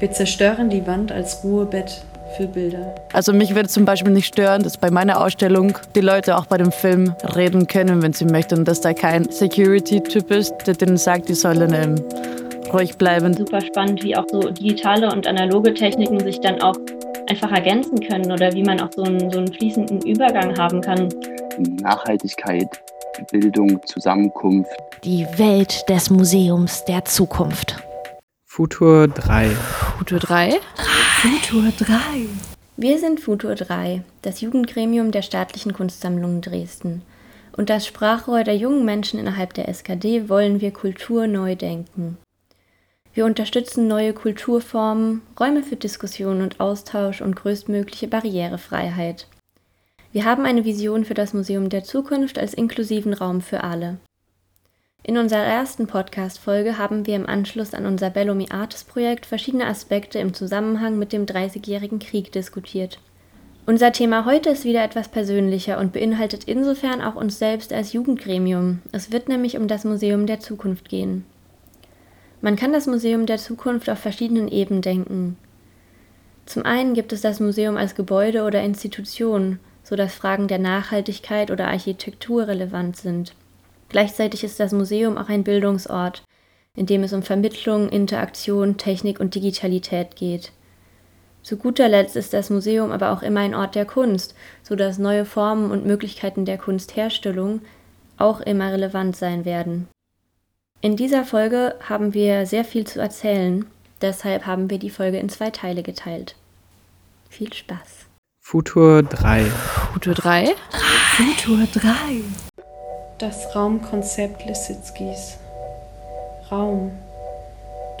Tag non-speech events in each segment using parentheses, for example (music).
Wir zerstören die Wand als Ruhebett für Bilder. Also mich würde zum Beispiel nicht stören, dass bei meiner Ausstellung die Leute auch bei dem Film reden können, wenn sie möchten, dass da kein Security-Typ ist, der denen sagt, die sollen ähm, ruhig bleiben. Super spannend, wie auch so digitale und analoge Techniken sich dann auch einfach ergänzen können oder wie man auch so einen, so einen fließenden Übergang haben kann. Nachhaltigkeit, Bildung, Zusammenkunft. Die Welt des Museums der Zukunft. Futur 3. Futur 3? Futur 3. Wir sind Futur 3, das Jugendgremium der Staatlichen Kunstsammlungen Dresden. Und das Sprachrohr der jungen Menschen innerhalb der SKD wollen wir Kultur neu denken. Wir unterstützen neue Kulturformen, Räume für Diskussion und Austausch und größtmögliche Barrierefreiheit. Wir haben eine Vision für das Museum der Zukunft als inklusiven Raum für alle. In unserer ersten Podcast-Folge haben wir im Anschluss an unser Bellamy Artis Projekt verschiedene Aspekte im Zusammenhang mit dem Dreißigjährigen Krieg diskutiert. Unser Thema heute ist wieder etwas persönlicher und beinhaltet insofern auch uns selbst als Jugendgremium. Es wird nämlich um das Museum der Zukunft gehen. Man kann das Museum der Zukunft auf verschiedenen Ebenen denken. Zum einen gibt es das Museum als Gebäude oder Institution, so dass Fragen der Nachhaltigkeit oder Architektur relevant sind. Gleichzeitig ist das Museum auch ein Bildungsort, in dem es um Vermittlung, Interaktion, Technik und Digitalität geht. Zu guter Letzt ist das Museum aber auch immer ein Ort der Kunst, so dass neue Formen und Möglichkeiten der Kunstherstellung auch immer relevant sein werden. In dieser Folge haben wir sehr viel zu erzählen, deshalb haben wir die Folge in zwei Teile geteilt. Viel Spaß. Futur 3. Futur 3? Futur 3. Das Raumkonzept Lisitzkis. Raum.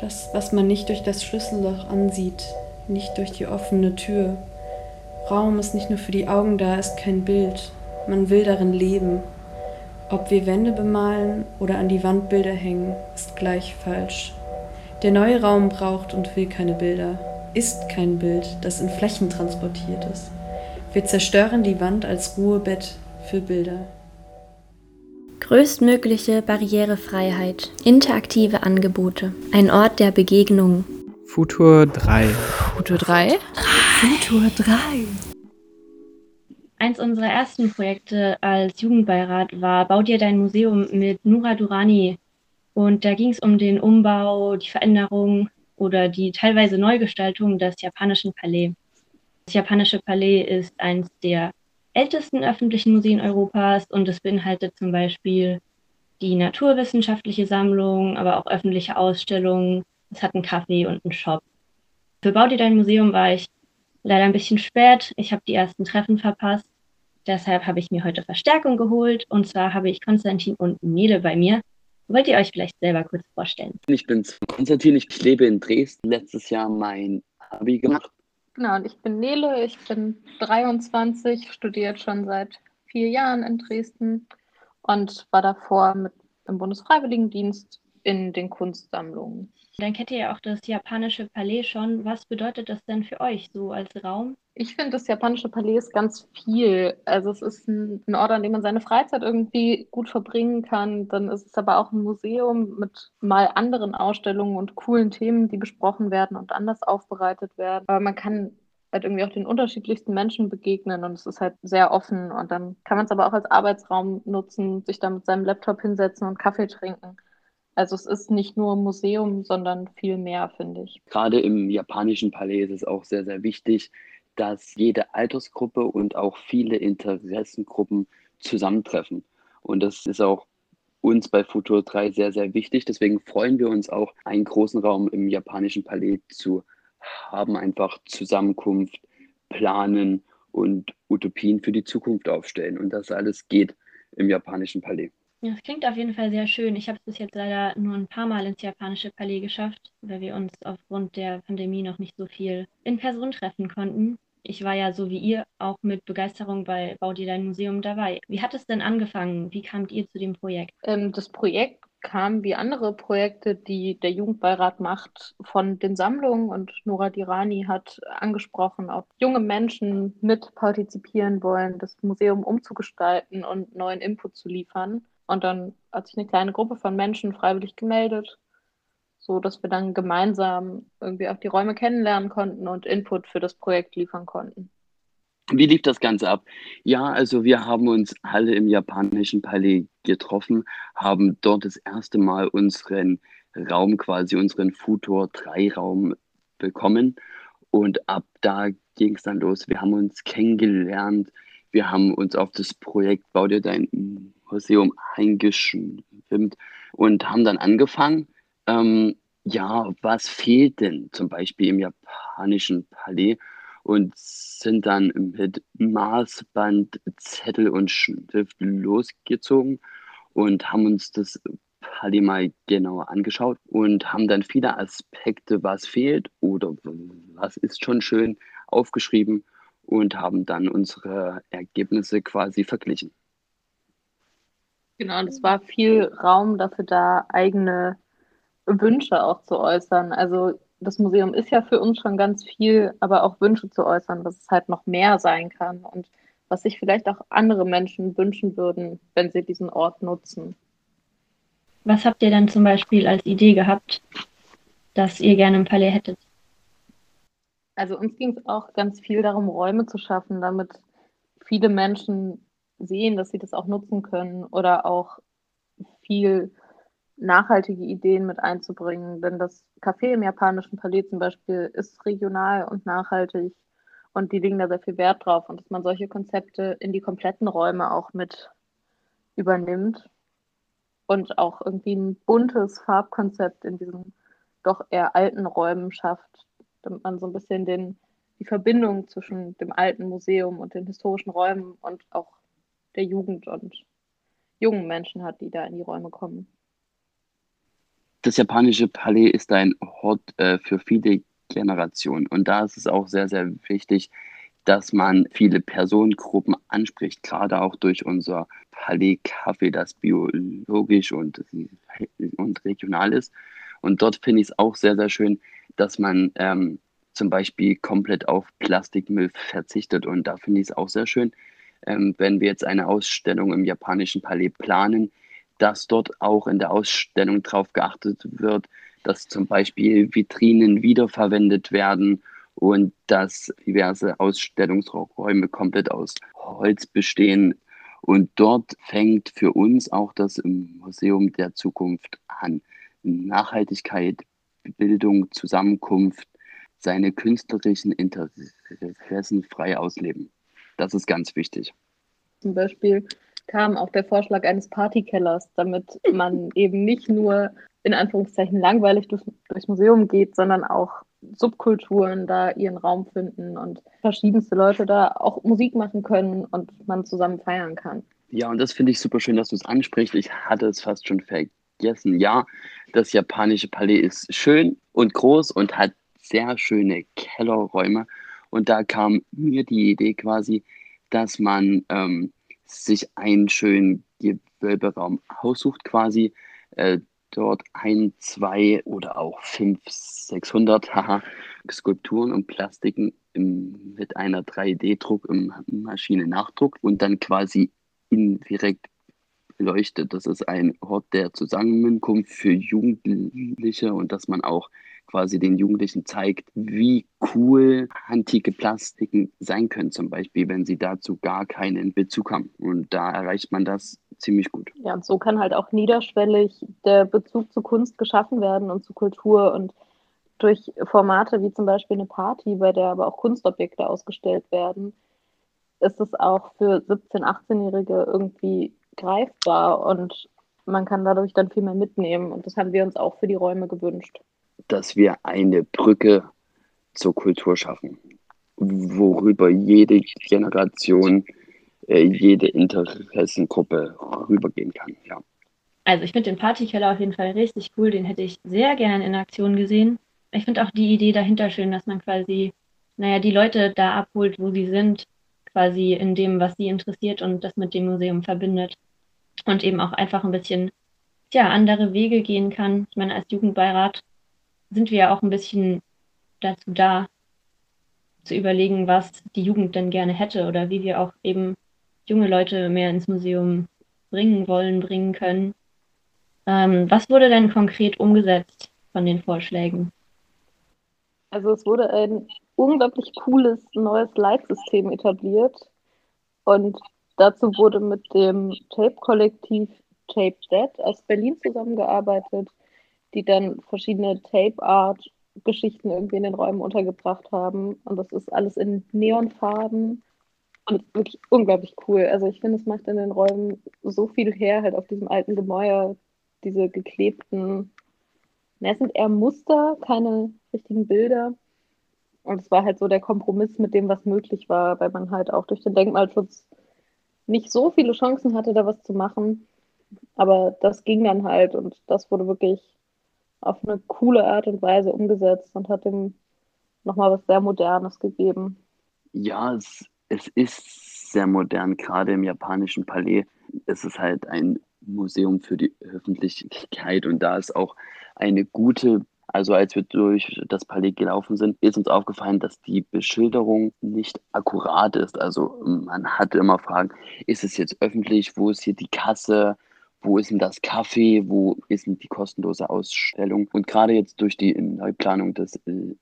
Das, was man nicht durch das Schlüsselloch ansieht, nicht durch die offene Tür. Raum ist nicht nur für die Augen da, ist kein Bild. Man will darin leben. Ob wir Wände bemalen oder an die Wand Bilder hängen, ist gleich falsch. Der neue Raum braucht und will keine Bilder, ist kein Bild, das in Flächen transportiert ist. Wir zerstören die Wand als Ruhebett für Bilder. Größtmögliche Barrierefreiheit, interaktive Angebote, ein Ort der Begegnung. Futur 3. Futur 3? Futur 3. Eins unserer ersten Projekte als Jugendbeirat war Bau dir dein Museum mit Nura Durani. Und da ging es um den Umbau, die Veränderung oder die teilweise Neugestaltung des japanischen Palais. Das japanische Palais ist eines der ältesten öffentlichen Museen Europas und es beinhaltet zum Beispiel die naturwissenschaftliche Sammlung, aber auch öffentliche Ausstellungen. Es hat einen Café und einen Shop. Für Bau dir dein Museum war ich leider ein bisschen spät. Ich habe die ersten Treffen verpasst. Deshalb habe ich mir heute Verstärkung geholt. Und zwar habe ich Konstantin und Nele bei mir. Wollt ihr euch vielleicht selber kurz vorstellen? Ich bin Konstantin, ich lebe in Dresden. Letztes Jahr mein Abi gemacht. Genau, und ich bin Nele, ich bin 23, studiert schon seit vier Jahren in Dresden und war davor mit im Bundesfreiwilligendienst in den Kunstsammlungen. Dann kennt ihr ja auch das japanische Palais schon. Was bedeutet das denn für euch so als Raum? Ich finde das japanische Palais ganz viel. Also es ist ein, ein, Ort, an dem man seine Freizeit irgendwie gut verbringen kann. Dann ist es aber auch ein Museum mit mal anderen Ausstellungen und coolen Themen, die besprochen werden und anders aufbereitet werden. Aber man kann halt irgendwie auch den unterschiedlichsten Menschen begegnen und es ist halt sehr offen und dann kann man es aber auch als Arbeitsraum nutzen, sich da mit seinem Laptop hinsetzen und Kaffee trinken. Also es ist nicht nur Museum, sondern viel mehr, finde ich. Gerade im japanischen Palais ist es auch sehr, sehr wichtig, dass jede Altersgruppe und auch viele Interessengruppen zusammentreffen. Und das ist auch uns bei Futur 3 sehr, sehr wichtig. Deswegen freuen wir uns auch, einen großen Raum im japanischen Palais zu haben, einfach Zusammenkunft, planen und Utopien für die Zukunft aufstellen. Und das alles geht im japanischen Palais. Das klingt auf jeden Fall sehr schön. Ich habe es bis jetzt leider nur ein paar Mal ins japanische Palais geschafft, weil wir uns aufgrund der Pandemie noch nicht so viel in Person treffen konnten. Ich war ja so wie ihr auch mit Begeisterung bei Bau dir dein Museum dabei. Wie hat es denn angefangen? Wie kamt ihr zu dem Projekt? Ähm, das Projekt kam wie andere Projekte, die der Jugendbeirat macht, von den Sammlungen und Nora Dirani hat angesprochen, ob junge Menschen mit partizipieren wollen, das Museum umzugestalten und neuen Input zu liefern. Und dann hat sich eine kleine Gruppe von Menschen freiwillig gemeldet. so dass wir dann gemeinsam irgendwie auch die Räume kennenlernen konnten und Input für das Projekt liefern konnten. Wie lief das Ganze ab? Ja, also wir haben uns alle im japanischen Palais getroffen, haben dort das erste Mal unseren Raum, quasi unseren Futur 3 Raum bekommen. Und ab da ging es dann los. Wir haben uns kennengelernt. Wir haben uns auf das Projekt Bau dir dein Museum eingeschwimmt und haben dann angefangen, ähm, ja, was fehlt denn zum Beispiel im japanischen Palais? und sind dann mit Maßband, Zettel und Stift losgezogen und haben uns das Palais mal genauer angeschaut und haben dann viele Aspekte, was fehlt oder was ist schon schön, aufgeschrieben und haben dann unsere Ergebnisse quasi verglichen. Genau, und es war viel Raum dafür da, eigene Wünsche auch zu äußern. Also das Museum ist ja für uns schon ganz viel, aber auch Wünsche zu äußern, dass es halt noch mehr sein kann und was sich vielleicht auch andere Menschen wünschen würden, wenn sie diesen Ort nutzen. Was habt ihr dann zum Beispiel als Idee gehabt, dass ihr gerne im Palais hättet? Also uns ging es auch ganz viel darum, Räume zu schaffen, damit viele Menschen sehen, dass sie das auch nutzen können oder auch viel nachhaltige Ideen mit einzubringen. Denn das Café im japanischen Palais zum Beispiel ist regional und nachhaltig und die legen da sehr viel Wert drauf und dass man solche Konzepte in die kompletten Räume auch mit übernimmt und auch irgendwie ein buntes Farbkonzept in diesen doch eher alten Räumen schafft, damit man so ein bisschen den, die Verbindung zwischen dem alten Museum und den historischen Räumen und auch der Jugend und jungen Menschen hat, die da in die Räume kommen das japanische Palais ist ein Hort äh, für viele Generationen. Und da ist es auch sehr, sehr wichtig, dass man viele Personengruppen anspricht, gerade auch durch unser Palais Café, das biologisch und, und regional ist. Und dort finde ich es auch sehr, sehr schön, dass man ähm, zum Beispiel komplett auf Plastikmüll verzichtet. Und da finde ich es auch sehr schön, ähm, wenn wir jetzt eine Ausstellung im japanischen Palais planen, dass dort auch in der Ausstellung darauf geachtet wird, dass zum Beispiel Vitrinen wiederverwendet werden und dass diverse Ausstellungsräume komplett aus Holz bestehen. Und dort fängt für uns auch das Museum der Zukunft an. Nachhaltigkeit, Bildung, Zusammenkunft, seine künstlerischen Interessen frei ausleben. Das ist ganz wichtig. Zum Beispiel kam auch der Vorschlag eines Partykellers, damit man (laughs) eben nicht nur in Anführungszeichen langweilig durch, durchs Museum geht, sondern auch Subkulturen da ihren Raum finden und verschiedenste Leute da auch Musik machen können und man zusammen feiern kann. Ja, und das finde ich super schön, dass du es ansprichst. Ich hatte es fast schon vergessen. Ja, das japanische Palais ist schön und groß und hat sehr schöne Kellerräume. Und da kam mir die Idee quasi, dass man ähm, sich einen schönen Gewölberaum aussucht quasi, äh, dort ein, zwei oder auch fünf, 600 haha, Skulpturen und Plastiken im, mit einer 3D-Druck im Maschinennachdruck und dann quasi indirekt beleuchtet. Das ist ein Ort der Zusammenkunft für Jugendliche und dass man auch quasi den Jugendlichen zeigt, wie cool antike Plastiken sein können, zum Beispiel, wenn sie dazu gar keinen Bezug haben. Und da erreicht man das ziemlich gut. Ja, und so kann halt auch niederschwellig der Bezug zu Kunst geschaffen werden und zu Kultur und durch Formate wie zum Beispiel eine Party, bei der aber auch Kunstobjekte ausgestellt werden, ist es auch für 17-, 18-Jährige irgendwie greifbar und man kann dadurch dann viel mehr mitnehmen. Und das haben wir uns auch für die Räume gewünscht dass wir eine Brücke zur Kultur schaffen, worüber jede Generation, äh, jede Interessengruppe rübergehen kann. Ja. Also ich finde den Partykeller auf jeden Fall richtig cool, den hätte ich sehr gern in Aktion gesehen. Ich finde auch die Idee dahinter schön, dass man quasi, naja, die Leute da abholt, wo sie sind, quasi in dem, was sie interessiert und das mit dem Museum verbindet. Und eben auch einfach ein bisschen, ja, andere Wege gehen kann. Ich meine, als Jugendbeirat sind wir ja auch ein bisschen dazu da, zu überlegen, was die Jugend denn gerne hätte oder wie wir auch eben junge Leute mehr ins Museum bringen wollen, bringen können. Ähm, was wurde denn konkret umgesetzt von den Vorschlägen? Also es wurde ein unglaublich cooles neues Leitsystem etabliert und dazu wurde mit dem Tape-Kollektiv Tape Dead aus Berlin zusammengearbeitet, die dann verschiedene Tape-Art-Geschichten irgendwie in den Räumen untergebracht haben. Und das ist alles in Neonfarben und wirklich unglaublich cool. Also ich finde, es macht in den Räumen so viel her, halt auf diesem alten Gemäuer, diese geklebten, na, es sind eher Muster, keine richtigen Bilder. Und es war halt so der Kompromiss mit dem, was möglich war, weil man halt auch durch den Denkmalschutz nicht so viele Chancen hatte, da was zu machen. Aber das ging dann halt und das wurde wirklich auf eine coole Art und Weise umgesetzt und hat dem nochmal was sehr Modernes gegeben. Ja, es, es ist sehr modern, gerade im japanischen Palais. Es ist halt ein Museum für die Öffentlichkeit und da ist auch eine gute also als wir durch das Palais gelaufen sind, ist uns aufgefallen, dass die Beschilderung nicht akkurat ist. Also man hatte immer Fragen, ist es jetzt öffentlich, wo ist hier die Kasse, wo ist denn das Café, wo ist denn die kostenlose Ausstellung? Und gerade jetzt durch die Neuplanung des äh,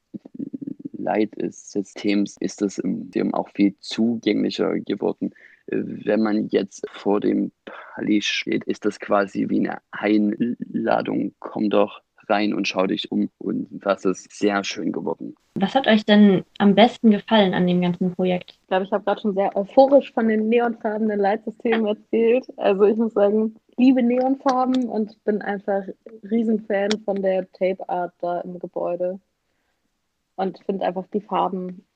Leitsystems ist das Museum auch viel zugänglicher geworden. Wenn man jetzt vor dem Palais steht, ist das quasi wie eine Einladung. Komm doch rein und schau dich um. Und das ist sehr schön geworden. Was hat euch denn am besten gefallen an dem ganzen Projekt? Ich glaube, ich habe gerade schon sehr euphorisch von den neonfarbenen Leitsystemen erzählt. Also ich muss sagen, liebe Neonfarben und bin einfach Riesenfan von der Tape Art da im Gebäude. Und finde einfach die Farben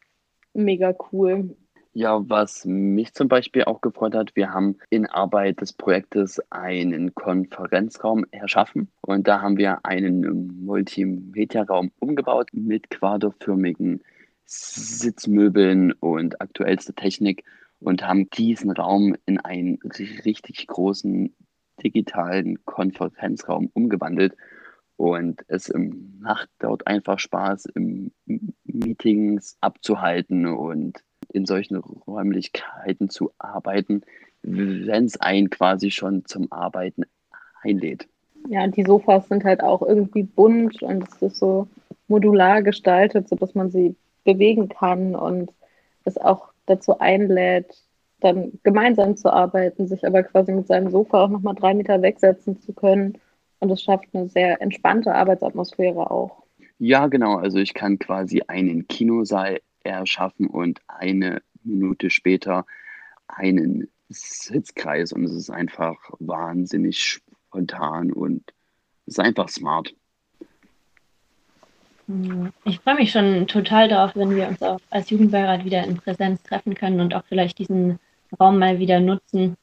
mega cool. Ja, was mich zum Beispiel auch gefreut hat, wir haben in Arbeit des Projektes einen Konferenzraum erschaffen und da haben wir einen Multimedia-Raum umgebaut mit quaderförmigen Sitzmöbeln und aktuellster Technik und haben diesen Raum in einen richtig großen digitalen Konferenzraum umgewandelt. Und es macht dort einfach Spaß, Meetings abzuhalten und in solchen Räumlichkeiten zu arbeiten, wenn es einen quasi schon zum Arbeiten einlädt. Ja, die Sofas sind halt auch irgendwie bunt und es ist so modular gestaltet, sodass man sie bewegen kann und es auch dazu einlädt, dann gemeinsam zu arbeiten, sich aber quasi mit seinem Sofa auch nochmal drei Meter wegsetzen zu können. Und es schafft eine sehr entspannte Arbeitsatmosphäre auch. Ja, genau. Also ich kann quasi einen Kinosaal erschaffen und eine Minute später einen Sitzkreis und es ist einfach wahnsinnig spontan und es ist einfach smart. Ich freue mich schon total darauf, wenn wir uns auch als Jugendbeirat wieder in Präsenz treffen können und auch vielleicht diesen Raum mal wieder nutzen.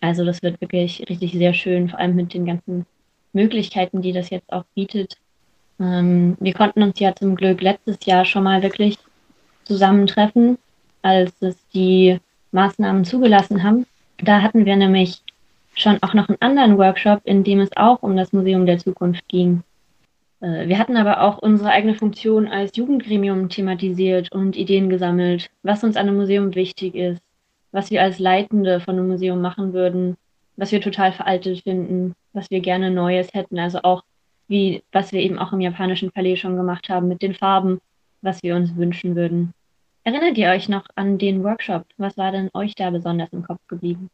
Also das wird wirklich richtig sehr schön, vor allem mit den ganzen Möglichkeiten, die das jetzt auch bietet. Ähm, wir konnten uns ja zum Glück letztes Jahr schon mal wirklich zusammentreffen, als es die Maßnahmen zugelassen haben. Da hatten wir nämlich schon auch noch einen anderen Workshop, in dem es auch um das Museum der Zukunft ging. Äh, wir hatten aber auch unsere eigene Funktion als Jugendgremium thematisiert und Ideen gesammelt, was uns an einem Museum wichtig ist, was wir als Leitende von einem Museum machen würden, was wir total veraltet finden, was wir gerne Neues hätten. Also auch wie, was wir eben auch im japanischen Palais schon gemacht haben mit den Farben, was wir uns wünschen würden. Erinnert ihr euch noch an den Workshop? Was war denn euch da besonders im Kopf geblieben?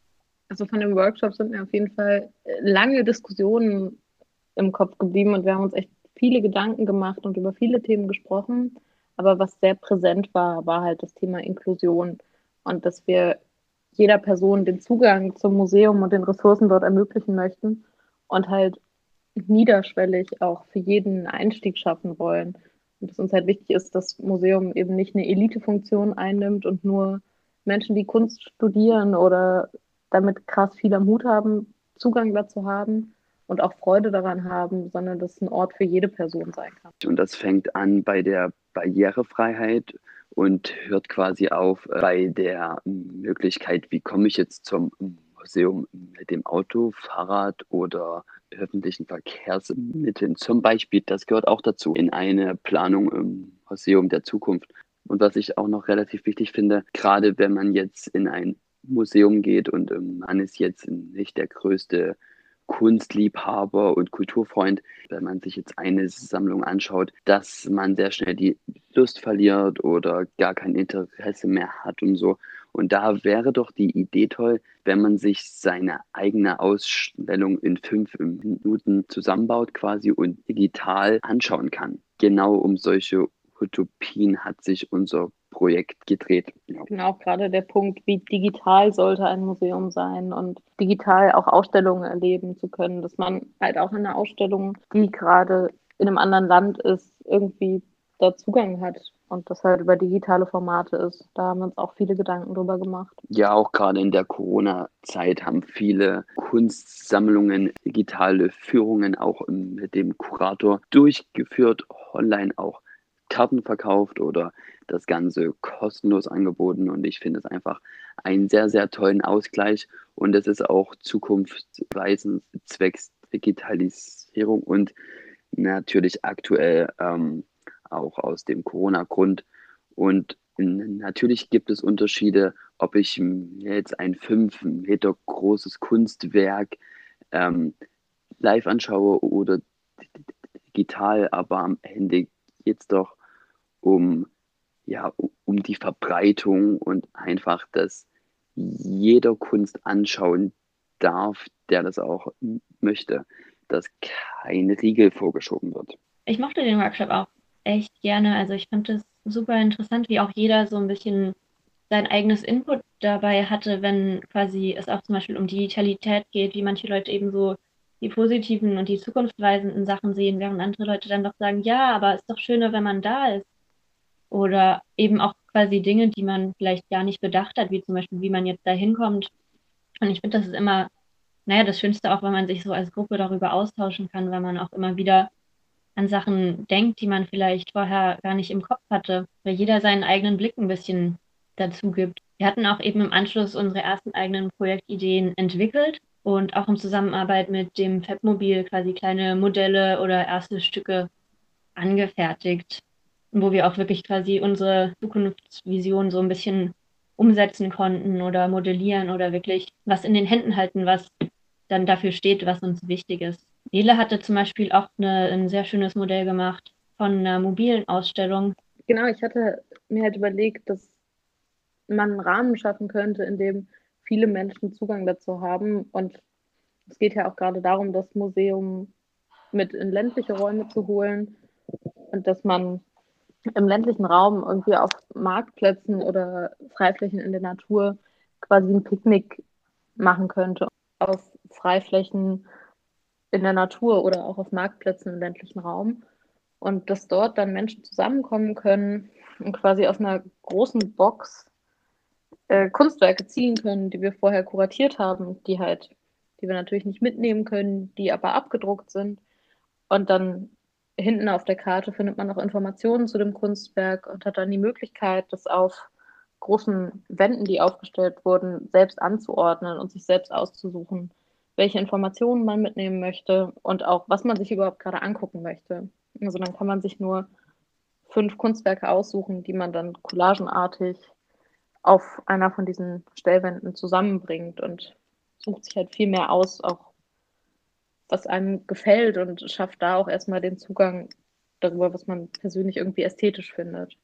Also von dem Workshop sind mir auf jeden Fall äh, lange Diskussionen im Kopf geblieben und wir haben uns echt viele Gedanken gemacht und über viele Themen gesprochen. Aber was sehr präsent war, war halt das Thema Inklusion und dass wir jeder Person den Zugang zum Museum und den Ressourcen dort ermöglichen möchten und halt niederschwellig auch für jeden Einstieg schaffen wollen. Und dass uns halt wichtig ist, dass Museum eben nicht eine Elitefunktion einnimmt und nur Menschen, die Kunst studieren oder damit krass viel am Hut haben, Zugang dazu haben und auch Freude daran haben, sondern dass es ein Ort für jede Person sein kann. Und das fängt an bei der Barrierefreiheit und hört quasi auf bei der Möglichkeit, wie komme ich jetzt zum Museum mit dem Auto, Fahrrad oder öffentlichen Verkehrsmitteln zum Beispiel. Das gehört auch dazu in eine Planung im Museum der Zukunft. Und was ich auch noch relativ wichtig finde, gerade wenn man jetzt in ein Museum geht und ähm, man ist jetzt nicht der größte Kunstliebhaber und Kulturfreund, wenn man sich jetzt eine Sammlung anschaut, dass man sehr schnell die Lust verliert oder gar kein Interesse mehr hat und so. Und da wäre doch die Idee toll, wenn man sich seine eigene Ausstellung in fünf Minuten zusammenbaut quasi und digital anschauen kann. Genau um solche Utopien hat sich unser Projekt gedreht. Ja. Genau, gerade der Punkt, wie digital sollte ein Museum sein und digital auch Ausstellungen erleben zu können, dass man halt auch in einer Ausstellung, die gerade in einem anderen Land ist, irgendwie da Zugang hat und das halt über digitale Formate ist. Da haben wir uns auch viele Gedanken drüber gemacht. Ja, auch gerade in der Corona-Zeit haben viele Kunstsammlungen digitale Führungen auch mit dem Kurator durchgeführt, online auch Karten verkauft oder das Ganze kostenlos angeboten. Und ich finde es einfach einen sehr, sehr tollen Ausgleich. Und es ist auch zukunftsweisend zwecks Digitalisierung und natürlich aktuell ähm, auch aus dem Corona-Grund. Und natürlich gibt es Unterschiede, ob ich jetzt ein fünf Meter großes Kunstwerk ähm, live anschaue oder digital, aber am Ende geht es doch um, ja, um die Verbreitung und einfach, dass jeder Kunst anschauen darf, der das auch möchte, dass kein Riegel vorgeschoben wird. Ich mochte den Workshop auch echt gerne. Also ich fand es super interessant, wie auch jeder so ein bisschen sein eigenes Input dabei hatte, wenn quasi es auch zum Beispiel um Digitalität geht, wie manche Leute eben so die positiven und die zukunftsweisenden Sachen sehen, während andere Leute dann doch sagen, ja, aber es ist doch schöner, wenn man da ist. Oder eben auch quasi Dinge, die man vielleicht gar nicht bedacht hat, wie zum Beispiel, wie man jetzt da hinkommt. Und ich finde, das ist immer, naja, das Schönste auch, wenn man sich so als Gruppe darüber austauschen kann, weil man auch immer wieder an Sachen denkt, die man vielleicht vorher gar nicht im Kopf hatte, weil jeder seinen eigenen Blick ein bisschen dazu gibt. Wir hatten auch eben im Anschluss unsere ersten eigenen Projektideen entwickelt und auch in Zusammenarbeit mit dem Fabmobil quasi kleine Modelle oder erste Stücke angefertigt, wo wir auch wirklich quasi unsere Zukunftsvision so ein bisschen umsetzen konnten oder modellieren oder wirklich was in den Händen halten, was dann dafür steht, was uns wichtig ist. Nele hatte zum Beispiel auch eine, ein sehr schönes Modell gemacht von einer mobilen Ausstellung. Genau, ich hatte mir halt überlegt, dass man einen Rahmen schaffen könnte, in dem viele Menschen Zugang dazu haben. Und es geht ja auch gerade darum, das Museum mit in ländliche Räume zu holen und dass man im ländlichen Raum irgendwie auf Marktplätzen oder Freiflächen in der Natur quasi ein Picknick machen könnte. Auf Freiflächen in der Natur oder auch auf Marktplätzen im ländlichen Raum. Und dass dort dann Menschen zusammenkommen können und quasi aus einer großen Box äh, Kunstwerke ziehen können, die wir vorher kuratiert haben, die halt, die wir natürlich nicht mitnehmen können, die aber abgedruckt sind. Und dann hinten auf der Karte findet man noch Informationen zu dem Kunstwerk und hat dann die Möglichkeit, das auf großen Wänden, die aufgestellt wurden, selbst anzuordnen und sich selbst auszusuchen, welche Informationen man mitnehmen möchte und auch, was man sich überhaupt gerade angucken möchte. Also dann kann man sich nur fünf Kunstwerke aussuchen, die man dann collagenartig auf einer von diesen Stellwänden zusammenbringt und sucht sich halt viel mehr aus, auch was einem gefällt und schafft da auch erstmal den Zugang darüber, was man persönlich irgendwie ästhetisch findet.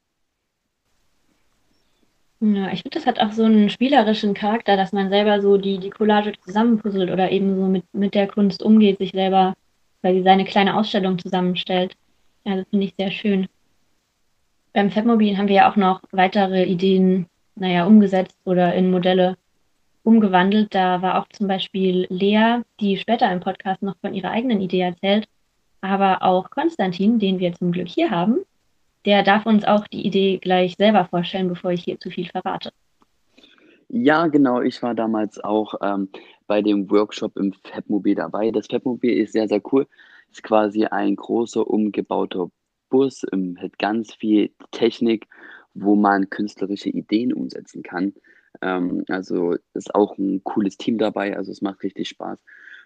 Ja, ich finde, das hat auch so einen spielerischen Charakter, dass man selber so die, die Collage zusammenpuzzelt oder eben so mit, mit der Kunst umgeht, sich selber weil sie seine kleine Ausstellung zusammenstellt. Ja, das finde ich sehr schön. Beim Fabmobil haben wir ja auch noch weitere Ideen, naja, umgesetzt oder in Modelle umgewandelt. Da war auch zum Beispiel Lea, die später im Podcast noch von ihrer eigenen Idee erzählt, aber auch Konstantin, den wir zum Glück hier haben, der darf uns auch die Idee gleich selber vorstellen, bevor ich hier zu viel verrate. Ja, genau. Ich war damals auch ähm, bei dem Workshop im Fabmobil dabei. Das Fabmobil ist sehr, sehr cool. Ist quasi ein großer umgebauter Bus ähm, mit ganz viel Technik, wo man künstlerische Ideen umsetzen kann. Ähm, also ist auch ein cooles Team dabei. Also es macht richtig Spaß.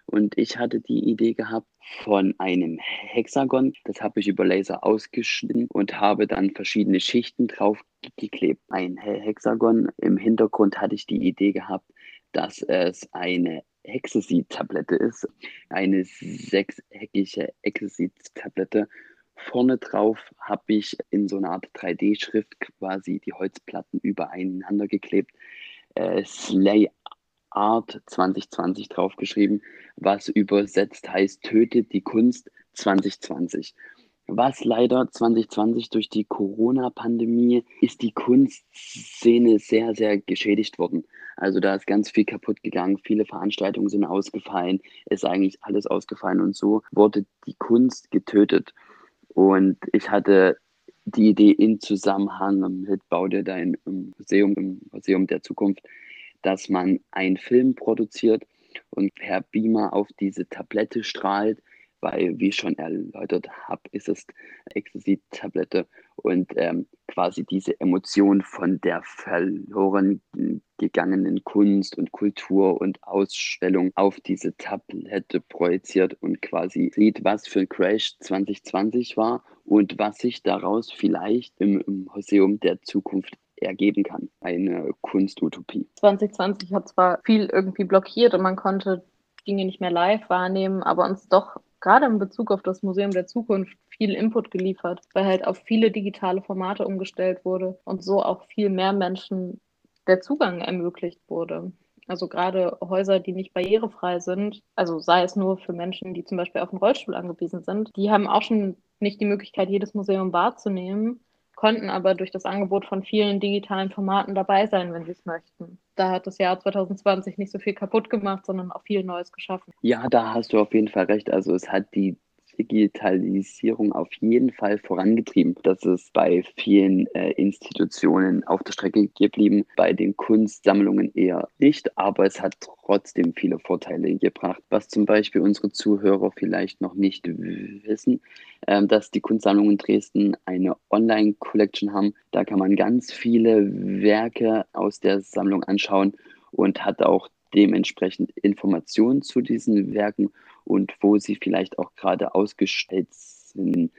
Und ich hatte die Idee gehabt von einem Hexagon. Das habe ich über Laser ausgeschnitten und habe dann verschiedene Schichten drauf geklebt. Ein Hexagon. Im Hintergrund hatte ich die Idee gehabt, dass es eine Hexeseed-Tablette ist. Eine sechseckige Hexeseed-Tablette. Vorne drauf habe ich in so einer Art 3D-Schrift quasi die Holzplatten übereinander geklebt. Äh, Slay Art 2020 draufgeschrieben, was übersetzt heißt, tötet die Kunst 2020. Was leider 2020 durch die Corona-Pandemie ist die Kunstszene sehr, sehr geschädigt worden. Also da ist ganz viel kaputt gegangen, viele Veranstaltungen sind ausgefallen, ist eigentlich alles ausgefallen und so wurde die Kunst getötet. Und ich hatte die Idee in Zusammenhang mit Bau dir dein Museum, im Museum der Zukunft, dass man einen Film produziert und per Beamer auf diese Tablette strahlt, weil, wie schon erläutert habe, ist es Ecstasy-Tablette und ähm, quasi diese Emotion von der verloren gegangenen Kunst und Kultur und Ausstellung auf diese Tablette projiziert und quasi sieht, was für ein Crash 2020 war und was sich daraus vielleicht im, im Museum der Zukunft ergeben kann. Eine Kunstutopie. 2020 hat zwar viel irgendwie blockiert und man konnte Dinge nicht mehr live wahrnehmen, aber uns doch gerade in Bezug auf das Museum der Zukunft viel Input geliefert, weil halt auf viele digitale Formate umgestellt wurde und so auch viel mehr Menschen der Zugang ermöglicht wurde. Also gerade Häuser, die nicht barrierefrei sind, also sei es nur für Menschen, die zum Beispiel auf den Rollstuhl angewiesen sind, die haben auch schon nicht die Möglichkeit, jedes Museum wahrzunehmen konnten aber durch das Angebot von vielen digitalen Formaten dabei sein, wenn sie es möchten. Da hat das Jahr 2020 nicht so viel kaputt gemacht, sondern auch viel Neues geschaffen. Ja, da hast du auf jeden Fall recht. Also es hat die Digitalisierung auf jeden Fall vorangetrieben. Das ist bei vielen äh, Institutionen auf der Strecke geblieben, bei den Kunstsammlungen eher nicht, aber es hat trotzdem viele Vorteile gebracht. Was zum Beispiel unsere Zuhörer vielleicht noch nicht wissen, äh, dass die Kunstsammlungen Dresden eine Online-Collection haben. Da kann man ganz viele Werke aus der Sammlung anschauen und hat auch dementsprechend Informationen zu diesen Werken und wo sie vielleicht auch gerade ausgestellt sind,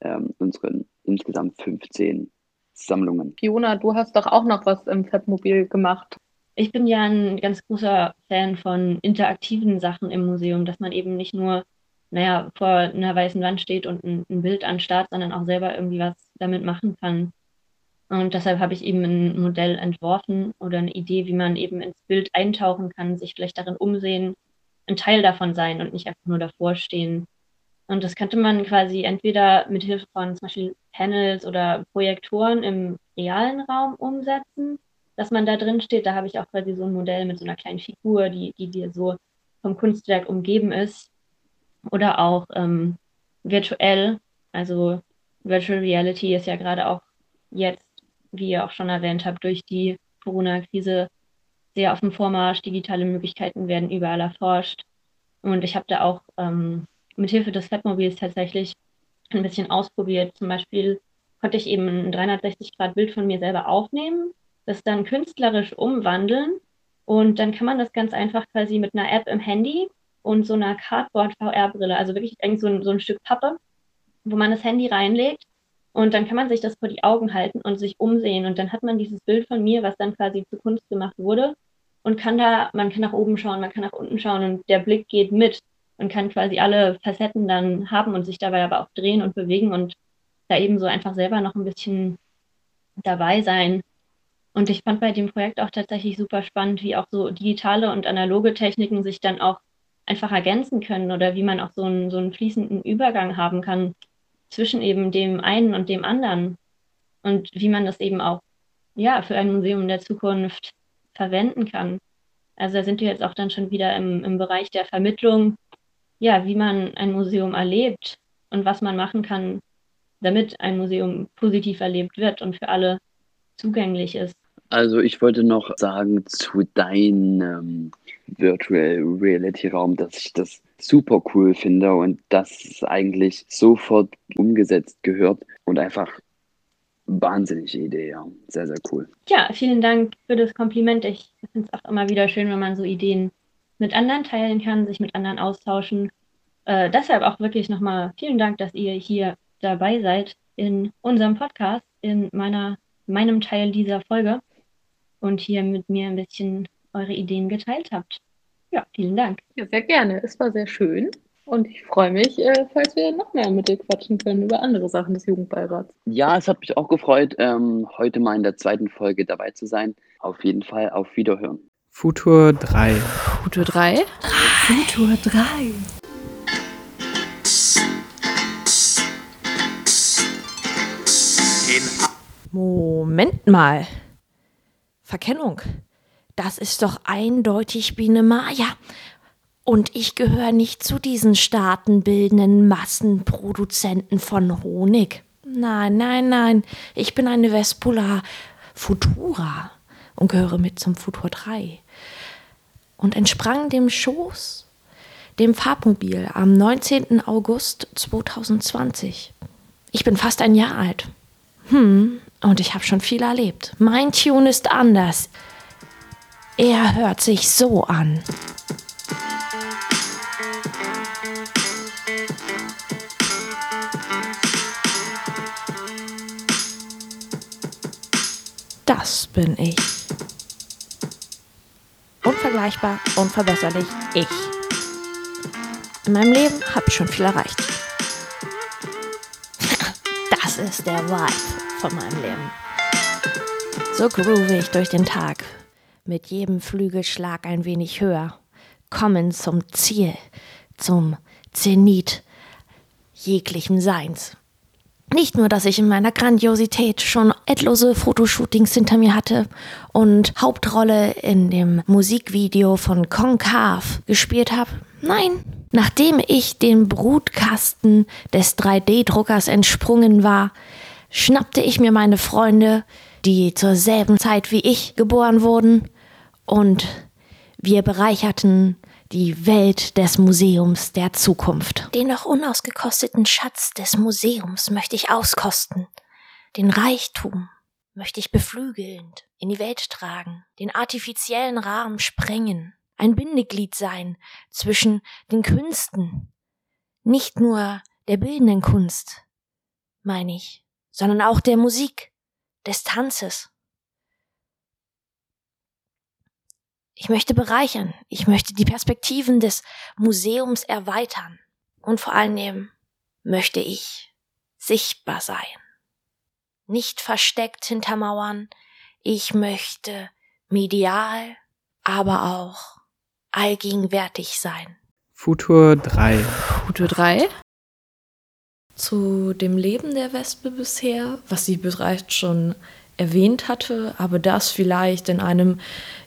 ähm, unseren insgesamt 15 Sammlungen. Fiona, du hast doch auch noch was im Fettmobil gemacht. Ich bin ja ein ganz großer Fan von interaktiven Sachen im Museum, dass man eben nicht nur, naja, vor einer weißen Wand steht und ein, ein Bild anstarrt, sondern auch selber irgendwie was damit machen kann. Und deshalb habe ich eben ein Modell entworfen oder eine Idee, wie man eben ins Bild eintauchen kann, sich vielleicht darin umsehen, ein Teil davon sein und nicht einfach nur davor stehen. Und das könnte man quasi entweder mit Hilfe von zum Beispiel Panels oder Projektoren im realen Raum umsetzen, dass man da drin steht. Da habe ich auch quasi so ein Modell mit so einer kleinen Figur, die, die dir so vom Kunstwerk umgeben ist. Oder auch ähm, virtuell, also Virtual Reality ist ja gerade auch jetzt, wie ihr auch schon erwähnt habt, durch die Corona-Krise sehr auf dem Vormarsch. Digitale Möglichkeiten werden überall erforscht. Und ich habe da auch ähm, mit Hilfe des Fettmobils tatsächlich ein bisschen ausprobiert. Zum Beispiel konnte ich eben ein 360-Grad-Bild von mir selber aufnehmen, das dann künstlerisch umwandeln. Und dann kann man das ganz einfach quasi mit einer App im Handy und so einer Cardboard-VR-Brille, also wirklich so ein, so ein Stück Pappe, wo man das Handy reinlegt und dann kann man sich das vor die Augen halten und sich umsehen. Und dann hat man dieses Bild von mir, was dann quasi zu Kunst gemacht wurde. Und kann da, man kann nach oben schauen, man kann nach unten schauen und der Blick geht mit und kann quasi alle Facetten dann haben und sich dabei aber auch drehen und bewegen und da eben so einfach selber noch ein bisschen dabei sein. Und ich fand bei dem Projekt auch tatsächlich super spannend, wie auch so digitale und analoge Techniken sich dann auch einfach ergänzen können oder wie man auch so einen, so einen fließenden Übergang haben kann zwischen eben dem einen und dem anderen und wie man das eben auch ja für ein Museum der Zukunft verwenden kann. Also da sind wir jetzt auch dann schon wieder im, im Bereich der Vermittlung, ja, wie man ein Museum erlebt und was man machen kann, damit ein Museum positiv erlebt wird und für alle zugänglich ist. Also ich wollte noch sagen zu deinem Virtual Reality Raum, dass ich das super cool finde und dass es eigentlich sofort umgesetzt gehört und einfach wahnsinnige Idee, ja. Sehr, sehr cool. Ja, vielen Dank für das Kompliment. Ich finde es auch immer wieder schön, wenn man so Ideen mit anderen teilen kann, sich mit anderen austauschen. Äh, deshalb auch wirklich nochmal vielen Dank, dass ihr hier dabei seid in unserem Podcast, in meiner, meinem Teil dieser Folge und hier mit mir ein bisschen eure Ideen geteilt habt. Ja, vielen Dank. Ja, sehr gerne. Es war sehr schön. Und ich freue mich, äh, falls wir noch mehr mit dir quatschen können über andere Sachen des Jugendbeirats. Ja, es hat mich auch gefreut, ähm, heute mal in der zweiten Folge dabei zu sein. Auf jeden Fall auf Wiederhören. Futur 3. Futur 3? Futur 3. Moment mal. Verkennung. Das ist doch eindeutig Biene Maya. Und ich gehöre nicht zu diesen staatenbildenden Massenproduzenten von Honig. Nein, nein, nein. Ich bin eine Vespula Futura und gehöre mit zum Futur 3. Und entsprang dem Schoß, dem Farbmobil am 19. August 2020. Ich bin fast ein Jahr alt. Hm, und ich habe schon viel erlebt. Mein Tune ist anders. Er hört sich so an. Das bin ich. Unvergleichbar, unverbesserlich ich. In meinem Leben habe ich schon viel erreicht. (laughs) Das ist der Vibe von meinem Leben. So groove ich durch den Tag. Mit jedem Flügelschlag ein wenig höher. Kommen zum Ziel, zum Zenit jeglichen Seins. Nicht nur, dass ich in meiner Grandiosität schon ettlose Fotoshootings hinter mir hatte und Hauptrolle in dem Musikvideo von Concave gespielt habe. Nein, nachdem ich dem Brutkasten des 3D-Druckers entsprungen war, schnappte ich mir meine Freunde, die zur selben Zeit wie ich geboren wurden, und wir bereicherten die Welt des Museums der Zukunft. Den noch unausgekosteten Schatz des Museums möchte ich auskosten. Den Reichtum möchte ich beflügelnd in die Welt tragen, den artifiziellen Rahmen sprengen, ein Bindeglied sein zwischen den Künsten, nicht nur der bildenden Kunst, meine ich, sondern auch der Musik, des Tanzes. Ich möchte bereichern, ich möchte die Perspektiven des Museums erweitern und vor allem möchte ich sichtbar sein. Nicht versteckt hinter Mauern, ich möchte medial, aber auch allgegenwärtig sein. Futur 3. Futur 3? Zu dem Leben der Wespe bisher, was sie bereits schon erwähnt hatte, aber das vielleicht in einem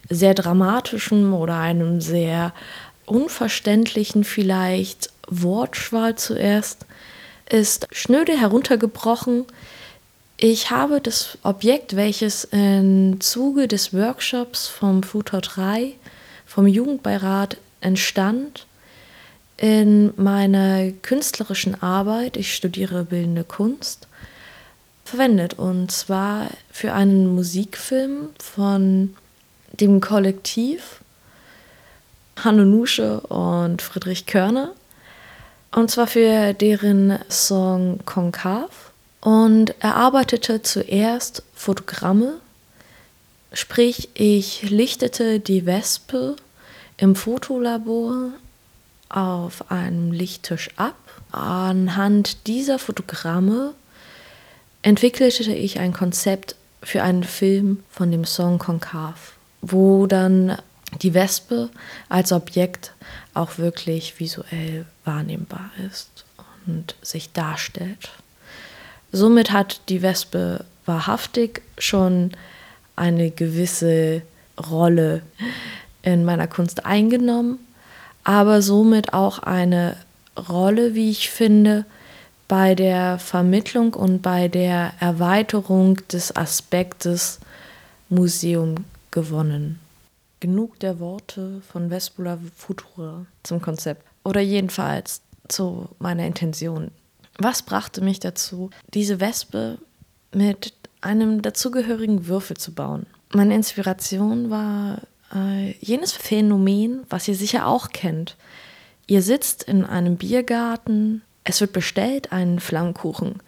sehr dramatischen oder einem sehr unverständlichen vielleicht Wortschwall zuerst, ist schnöde heruntergebrochen. Ich habe das Objekt, welches im Zuge des Workshops vom Futur 3 vom Jugendbeirat entstand, in meiner künstlerischen Arbeit, ich studiere bildende Kunst, verwendet. Und zwar für einen Musikfilm von dem Kollektiv Hanno Nusche und Friedrich Körner. Und zwar für deren Song Konkav. Und er arbeitete zuerst Fotogramme, sprich ich lichtete die Wespe im Fotolabor auf einem Lichttisch ab. Anhand dieser Fotogramme entwickelte ich ein Konzept für einen Film von dem Song Konkav wo dann die Wespe als Objekt auch wirklich visuell wahrnehmbar ist und sich darstellt. Somit hat die Wespe wahrhaftig schon eine gewisse Rolle in meiner Kunst eingenommen, aber somit auch eine Rolle, wie ich finde, bei der Vermittlung und bei der Erweiterung des Aspektes Museum gewonnen. Genug der Worte von Vespula Futura zum Konzept. Oder jedenfalls zu meiner Intention. Was brachte mich dazu, diese Wespe mit einem dazugehörigen Würfel zu bauen? Meine Inspiration war äh, jenes Phänomen, was ihr sicher auch kennt. Ihr sitzt in einem Biergarten, es wird bestellt, einen Flammkuchen.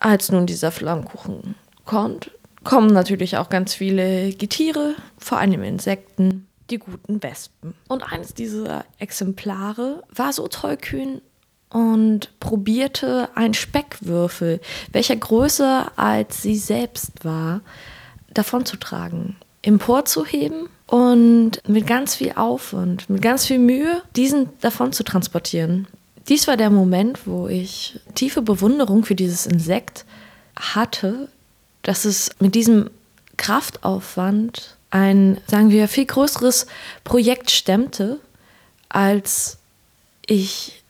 Als nun dieser Flammkuchen kommt, kommen natürlich auch ganz viele Getiere, vor allem Insekten. die guten Wespen. Und eines dieser Exemplare war so tollkühn und probierte einen Speckwürfel, welcher größer als sie selbst war, davonzutragen, emporzuheben und mit ganz viel Aufwand, mit ganz viel Mühe, diesen davon zu transportieren. Dies war der Moment, wo ich tiefe Bewunderung für dieses Insekt hatte, dass es mit diesem Kraftaufwand ein, sagen wir, viel größeres Projekt stemmte, als ich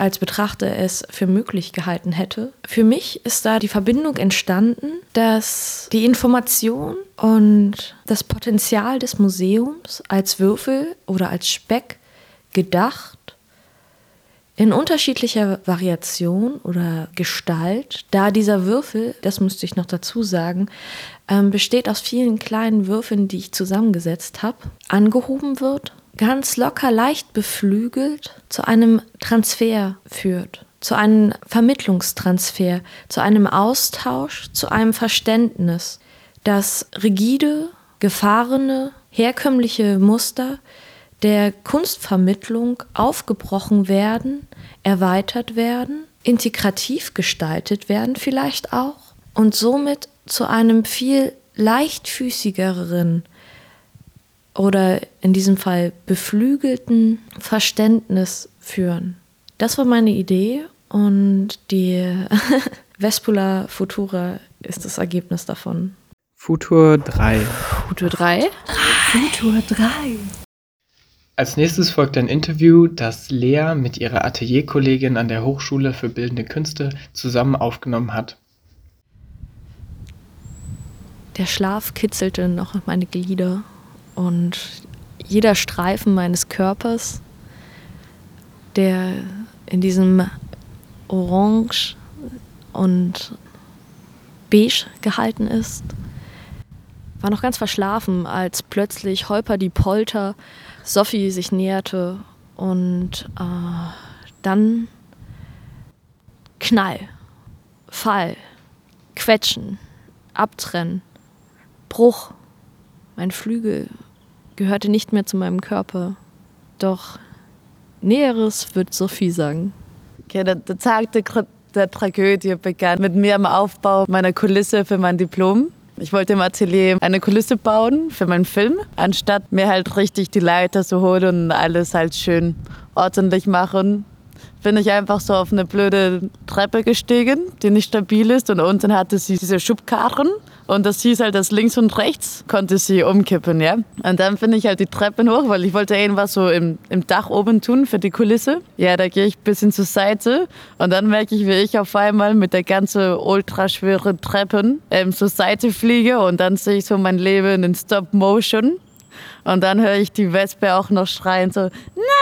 als Betrachter es für möglich gehalten hätte. Für mich ist da die Verbindung entstanden, dass die Information und das Potenzial des Museums als Würfel oder als Speck gedacht in unterschiedlicher Variation oder Gestalt, da dieser Würfel, das müsste ich noch dazu sagen, ähm, besteht aus vielen kleinen Würfeln, die ich zusammengesetzt habe, angehoben wird ganz locker, leicht beflügelt zu einem Transfer führt, zu einem Vermittlungstransfer, zu einem Austausch, zu einem Verständnis, dass rigide, gefahrene, herkömmliche Muster der Kunstvermittlung aufgebrochen werden, erweitert werden, integrativ gestaltet werden vielleicht auch und somit zu einem viel leichtfüßigeren, oder in diesem Fall beflügelten Verständnis führen. Das war meine Idee und die (laughs) Vespula Futura ist das Ergebnis davon. Futur 3. Futur 3? Futur 3. Als nächstes folgt ein Interview, das Lea mit ihrer Atelierkollegin an der Hochschule für Bildende Künste zusammen aufgenommen hat. Der Schlaf kitzelte noch meine Glieder und jeder Streifen meines Körpers, der in diesem Orange und Beige gehalten ist, war noch ganz verschlafen, als plötzlich Holper die Polter Sophie sich näherte und äh, dann Knall, Fall, Quetschen, Abtrennen, Bruch, mein Flügel gehörte nicht mehr zu meinem Körper. Doch Näheres wird Sophie sagen. Okay, der, der Tag der, der Tragödie begann mit mir im Aufbau meiner Kulisse für mein Diplom. Ich wollte im Atelier eine Kulisse bauen für meinen Film, anstatt mir halt richtig die Leiter zu holen und alles halt schön ordentlich machen. Bin ich einfach so auf eine blöde Treppe gestiegen, die nicht stabil ist und unten hatte sie diese Schubkarren und das hieß halt, dass links und rechts konnte sie umkippen, ja. Und dann bin ich halt die Treppen hoch, weil ich wollte irgendwas so im, im Dach oben tun für die Kulisse. Ja, da gehe ich ein bisschen zur Seite und dann merke ich, wie ich auf einmal mit der ganzen ultraschweren Treppen ähm, zur Seite fliege und dann sehe ich so mein Leben in Stop Motion. Und dann höre ich die Wespe auch noch schreien so, nein,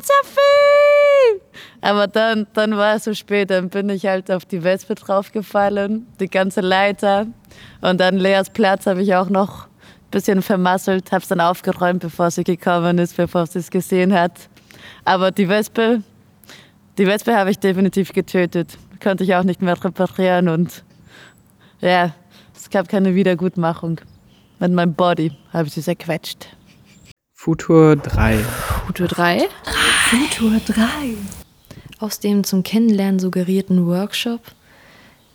Sophie! Aber dann, dann war es so spät, dann bin ich halt auf die Wespe draufgefallen, die ganze Leiter. Und dann Leas Platz habe ich auch noch ein bisschen vermasselt, habe es dann aufgeräumt, bevor sie gekommen ist, bevor sie es gesehen hat. Aber die Wespe, die Wespe habe ich definitiv getötet. Konnte ich auch nicht mehr reparieren und ja, es gab keine Wiedergutmachung. Mit meinem Body habe ich sie zerquetscht. Futur 3. Futur 3? Futur 3. Aus dem zum Kennenlernen suggerierten Workshop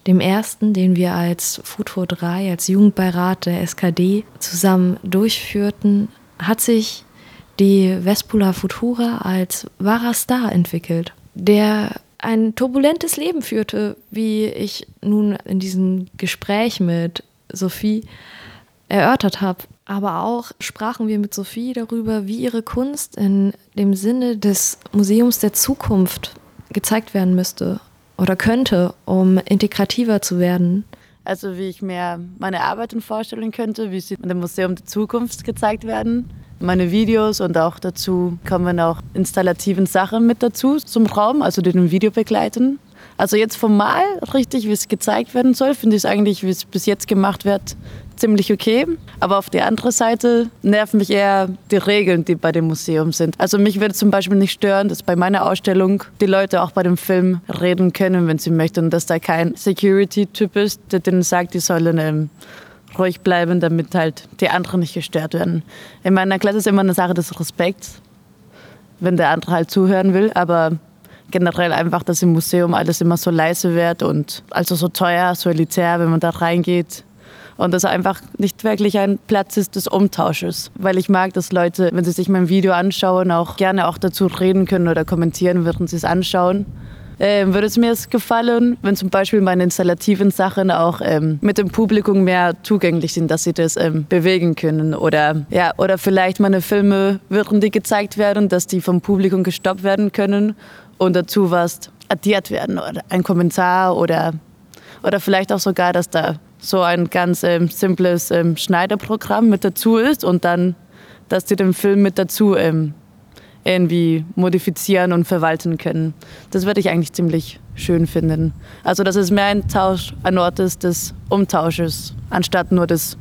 dem ersten, den wir als Futur 3, als Jugendbeirat der SKD zusammen durchführten, hat sich die Vespula Futura als wahrer Star entwickelt, der ein turbulentes Leben führte, wie ich nun in diesem Gespräch mit Sophie erörtert habe. Aber auch sprachen wir mit Sophie darüber, wie ihre Kunst in dem Sinne des Museums der Zukunft gezeigt werden müsste oder könnte, um integrativer zu werden? Also wie ich mir meine Arbeiten vorstellen könnte, wie sie in dem Museum der Zukunft gezeigt werden. Meine Videos und auch dazu kommen auch installativen Sachen mit dazu zum Raum, also die den Video begleiten. Also jetzt formal richtig, wie es gezeigt werden soll, finde ich es eigentlich, wie es bis jetzt gemacht wird, ziemlich okay. Aber auf der anderen Seite nerven mich eher die Regeln, die bei dem Museum sind. Also mich würde zum Beispiel nicht stören, dass bei meiner Ausstellung die Leute auch bei dem Film reden können, wenn sie möchten. Und dass da kein Security-Typ ist, der denen sagt, die sollen ähm, ruhig bleiben, damit halt die anderen nicht gestört werden. In meiner Klasse ist immer eine Sache des Respekts, wenn der andere halt zuhören will, aber generell einfach, dass im Museum alles immer so leise wird und also so teuer, so elitär, wenn man da reingeht. Und das einfach nicht wirklich ein Platz ist des Umtausches. Weil ich mag, dass Leute, wenn sie sich mein Video anschauen, auch gerne auch dazu reden können oder kommentieren, während sie es anschauen. Ähm, würde es mir gefallen, wenn zum Beispiel meine installativen Sachen auch ähm, mit dem Publikum mehr zugänglich sind, dass sie das ähm, bewegen können oder ja oder vielleicht meine Filme, während die gezeigt werden, dass die vom Publikum gestoppt werden können und dazu was addiert werden oder ein Kommentar oder oder vielleicht auch sogar, dass da so ein ganz ähm, simples ähm, Schneiderprogramm mit dazu ist und dann, dass die den Film mit dazu ähm, irgendwie modifizieren und verwalten können. Das würde ich eigentlich ziemlich schön finden. Also, dass es mehr ein Tausch, ein Ort ist des Umtausches, anstatt nur des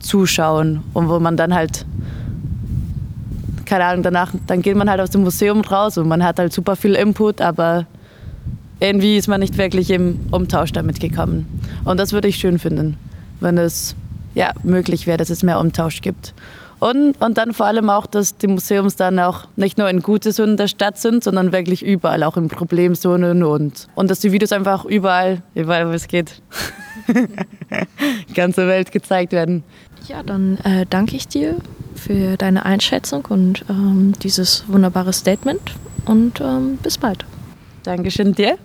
Zuschauen und wo man dann halt keine Ahnung, danach, dann geht man halt aus dem Museum raus und man hat halt super viel Input, aber irgendwie ist man nicht wirklich im Umtausch damit gekommen. Und das würde ich schön finden, wenn es ja, möglich wäre, dass es mehr Umtausch gibt. Und, und dann vor allem auch, dass die Museums dann auch nicht nur in gute Zonen der Stadt sind, sondern wirklich überall, auch in Problemzonen und, und dass die Videos einfach überall, überall wo es geht, (laughs) ganze Welt gezeigt werden. Ja, dann äh, danke ich dir für deine Einschätzung und ähm, dieses wunderbare Statement und ähm, bis bald. Dankeschön dir.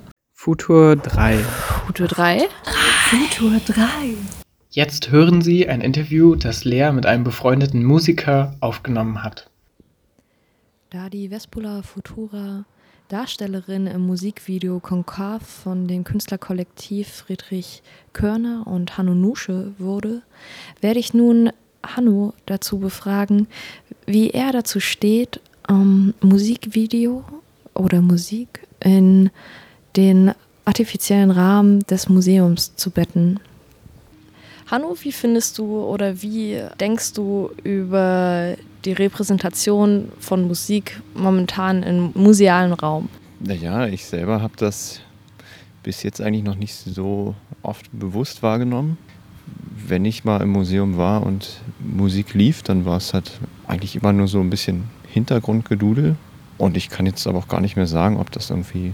Futur 3. Futur 3. Futur 3. Jetzt hören Sie ein Interview, das Lea mit einem befreundeten Musiker aufgenommen hat. Da die Vespula Futura Darstellerin im Musikvideo Concave von dem Künstlerkollektiv Friedrich Körner und Hanno Nusche wurde, werde ich nun Hanno dazu befragen, wie er dazu steht, um Musikvideo oder Musik in den artifiziellen Rahmen des Museums zu betten. Hanno, wie findest du oder wie denkst du über die Repräsentation von Musik momentan im musealen Raum? Naja, ich selber habe das bis jetzt eigentlich noch nicht so oft bewusst wahrgenommen. Wenn ich mal im Museum war und Musik lief, dann war es halt eigentlich immer nur so ein bisschen Hintergrundgedudel. Und ich kann jetzt aber auch gar nicht mehr sagen, ob das irgendwie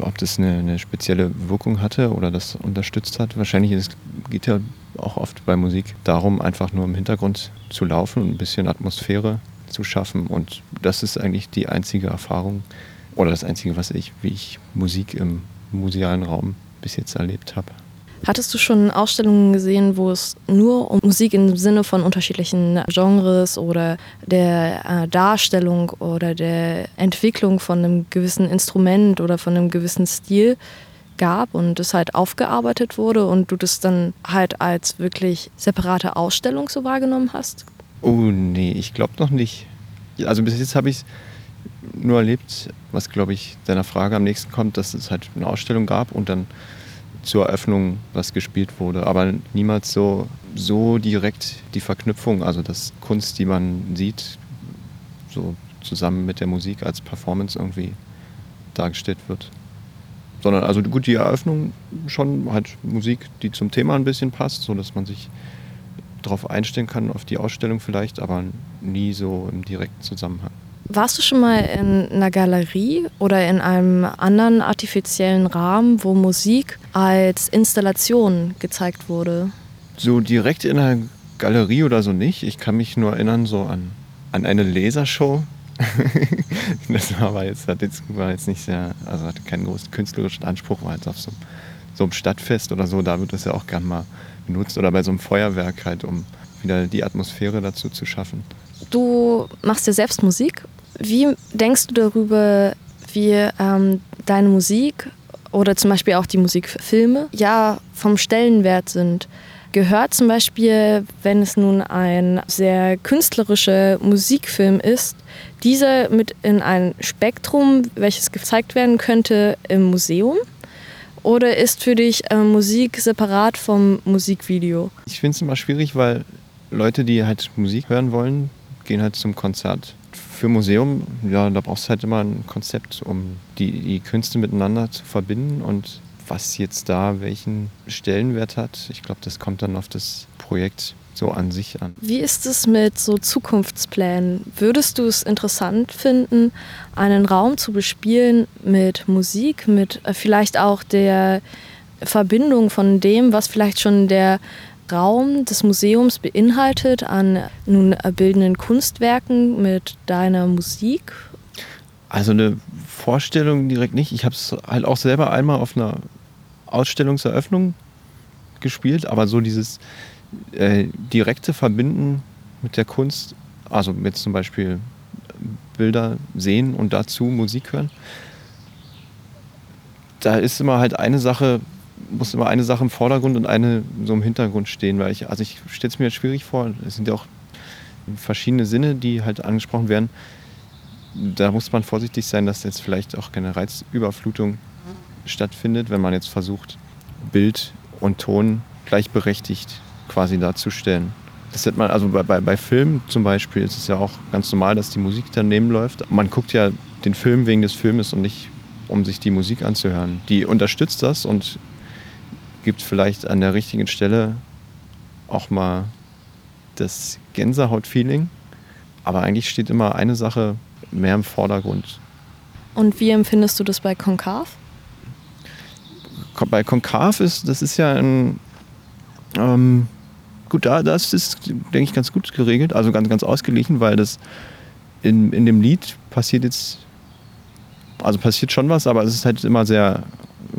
ob das eine, eine, spezielle Wirkung hatte oder das unterstützt hat. Wahrscheinlich ist, geht ja auch oft bei Musik darum, einfach nur im Hintergrund zu laufen und ein bisschen Atmosphäre zu schaffen. Und das ist eigentlich die einzige Erfahrung oder das einzige, was ich, wie ich Musik im musealen Raum bis jetzt erlebt habe. Hattest du schon Ausstellungen gesehen, wo es nur um Musik im Sinne von unterschiedlichen Genres oder der äh, Darstellung oder der Entwicklung von einem gewissen Instrument oder von einem gewissen Stil gab und es halt aufgearbeitet wurde und du das dann halt als wirklich separate Ausstellung so wahrgenommen hast? Oh nee, ich glaube noch nicht. Also bis jetzt habe ich es nur erlebt, was glaube ich deiner Frage am nächsten kommt, dass es halt eine Ausstellung gab und dann zur Eröffnung was gespielt wurde, aber niemals so, so direkt die Verknüpfung, also das Kunst, die man sieht, so zusammen mit der Musik als Performance irgendwie dargestellt wird. Sondern also gut, die Eröffnung schon halt Musik, die zum Thema ein bisschen passt, so dass man sich darauf einstellen kann, auf die Ausstellung vielleicht, aber nie so im direkten Zusammenhang. Warst du schon mal in einer Galerie oder in einem anderen artifiziellen Rahmen, wo Musik als Installation gezeigt wurde? So direkt in einer Galerie oder so nicht. Ich kann mich nur erinnern so an, an eine Lasershow. (laughs) das war aber jetzt, jetzt, war jetzt nicht sehr, also hatte keinen großen künstlerischen Anspruch, war jetzt auf so, so einem Stadtfest oder so, da wird das ja auch gern mal benutzt oder bei so einem Feuerwerk halt, um wieder die Atmosphäre dazu zu schaffen. Du machst ja selbst Musik wie denkst du darüber, wie ähm, deine Musik oder zum Beispiel auch die Musikfilme ja vom Stellenwert sind? Gehört zum Beispiel, wenn es nun ein sehr künstlerischer Musikfilm ist, dieser mit in ein Spektrum, welches gezeigt werden könnte im Museum? Oder ist für dich äh, Musik separat vom Musikvideo? Ich finde es immer schwierig, weil Leute, die halt Musik hören wollen, gehen halt zum Konzert für Museum, ja, da brauchst du halt immer ein Konzept, um die, die Künste miteinander zu verbinden. Und was jetzt da welchen Stellenwert hat, ich glaube, das kommt dann auf das Projekt so an sich an. Wie ist es mit so Zukunftsplänen? Würdest du es interessant finden, einen Raum zu bespielen mit Musik, mit äh, vielleicht auch der Verbindung von dem, was vielleicht schon der Raum des Museums beinhaltet an nun bildenden Kunstwerken mit deiner Musik? Also eine Vorstellung direkt nicht. Ich habe es halt auch selber einmal auf einer Ausstellungseröffnung gespielt, aber so dieses äh, direkte Verbinden mit der Kunst, also mit zum Beispiel Bilder sehen und dazu Musik hören, da ist immer halt eine Sache, muss immer eine Sache im Vordergrund und eine so im Hintergrund stehen, weil ich, also ich stelle es mir schwierig vor, es sind ja auch verschiedene Sinne, die halt angesprochen werden. Da muss man vorsichtig sein, dass jetzt vielleicht auch keine Reizüberflutung stattfindet, wenn man jetzt versucht, Bild und Ton gleichberechtigt quasi darzustellen. Das hat man, also bei, bei, bei Filmen zum Beispiel ist es ja auch ganz normal, dass die Musik daneben läuft. Man guckt ja den Film wegen des Filmes und nicht, um sich die Musik anzuhören. Die unterstützt das und gibt vielleicht an der richtigen Stelle auch mal das Gänsehaut-Feeling. Aber eigentlich steht immer eine Sache mehr im Vordergrund. Und wie empfindest du das bei Konkav? Bei Konkav ist, das ist ja ein, ähm, gut, da das ist, denke ich, ganz gut geregelt, also ganz, ganz ausgeglichen, weil das in, in dem Lied passiert jetzt, also passiert schon was, aber es ist halt immer sehr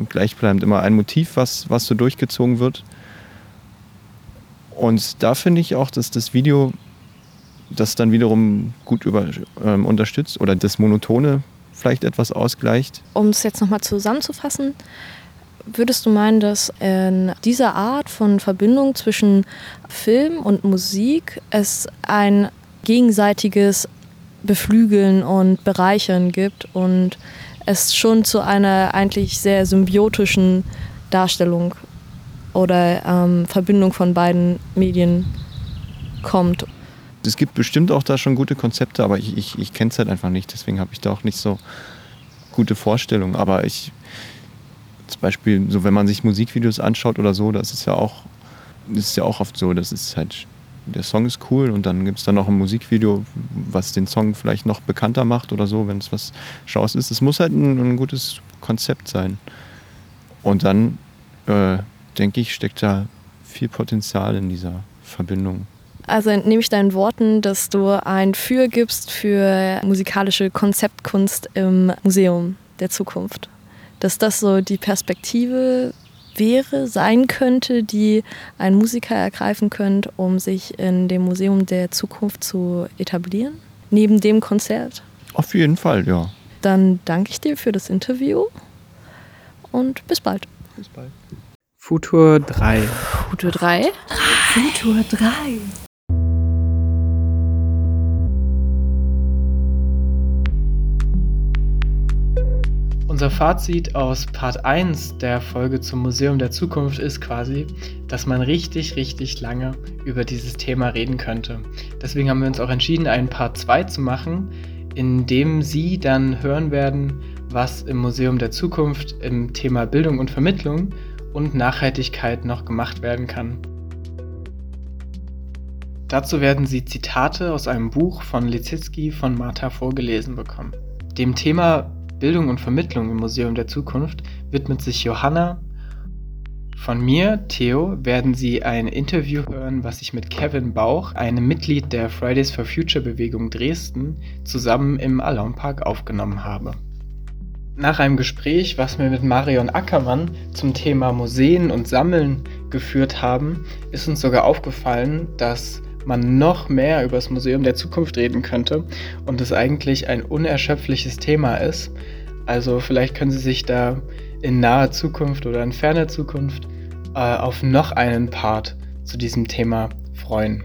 gleichbleibend, immer ein Motiv, was, was so durchgezogen wird. Und da finde ich auch, dass das Video das dann wiederum gut über, ähm, unterstützt oder das Monotone vielleicht etwas ausgleicht. Um es jetzt nochmal zusammenzufassen, Würdest du meinen, dass in dieser Art von Verbindung zwischen Film und Musik es ein gegenseitiges Beflügeln und Bereichern gibt und es schon zu einer eigentlich sehr symbiotischen Darstellung oder ähm, Verbindung von beiden Medien kommt? Es gibt bestimmt auch da schon gute Konzepte, aber ich, ich, ich kenne es halt einfach nicht. Deswegen habe ich da auch nicht so gute Vorstellungen. Aber ich, zum Beispiel, so wenn man sich Musikvideos anschaut oder so, das ist ja auch, das ist ja auch oft so, das ist halt, der Song ist cool und dann gibt es dann noch ein Musikvideo, was den Song vielleicht noch bekannter macht oder so, wenn es was Schaus ist. Es muss halt ein, ein, gutes Konzept sein. Und dann, äh, denke ich, steckt da viel Potenzial in dieser Verbindung. Also entnehme ich deinen Worten, dass du ein Für gibst für musikalische Konzeptkunst im Museum der Zukunft dass das so die Perspektive wäre, sein könnte, die ein Musiker ergreifen könnte, um sich in dem Museum der Zukunft zu etablieren, neben dem Konzert? Auf jeden Fall, ja. Dann danke ich dir für das Interview und bis bald. Bis bald. Futur 3. Futur 3? Futur 3. Unser Fazit aus Part 1 der Folge zum Museum der Zukunft ist quasi, dass man richtig, richtig lange über dieses Thema reden könnte. Deswegen haben wir uns auch entschieden, einen Part 2 zu machen, in dem Sie dann hören werden, was im Museum der Zukunft im Thema Bildung und Vermittlung und Nachhaltigkeit noch gemacht werden kann. Dazu werden Sie Zitate aus einem Buch von Lizitzky von Martha vorgelesen bekommen. Dem Thema Bildung und Vermittlung im Museum der Zukunft widmet sich Johanna. Von mir, Theo, werden Sie ein Interview hören, was ich mit Kevin Bauch, einem Mitglied der Fridays for Future Bewegung Dresden, zusammen im Alarmpark aufgenommen habe. Nach einem Gespräch, was wir mit Marion Ackermann zum Thema Museen und Sammeln geführt haben, ist uns sogar aufgefallen, dass man noch mehr über das Museum der Zukunft reden könnte und es eigentlich ein unerschöpfliches Thema ist. Also vielleicht können Sie sich da in naher Zukunft oder in ferner Zukunft äh, auf noch einen Part zu diesem Thema freuen.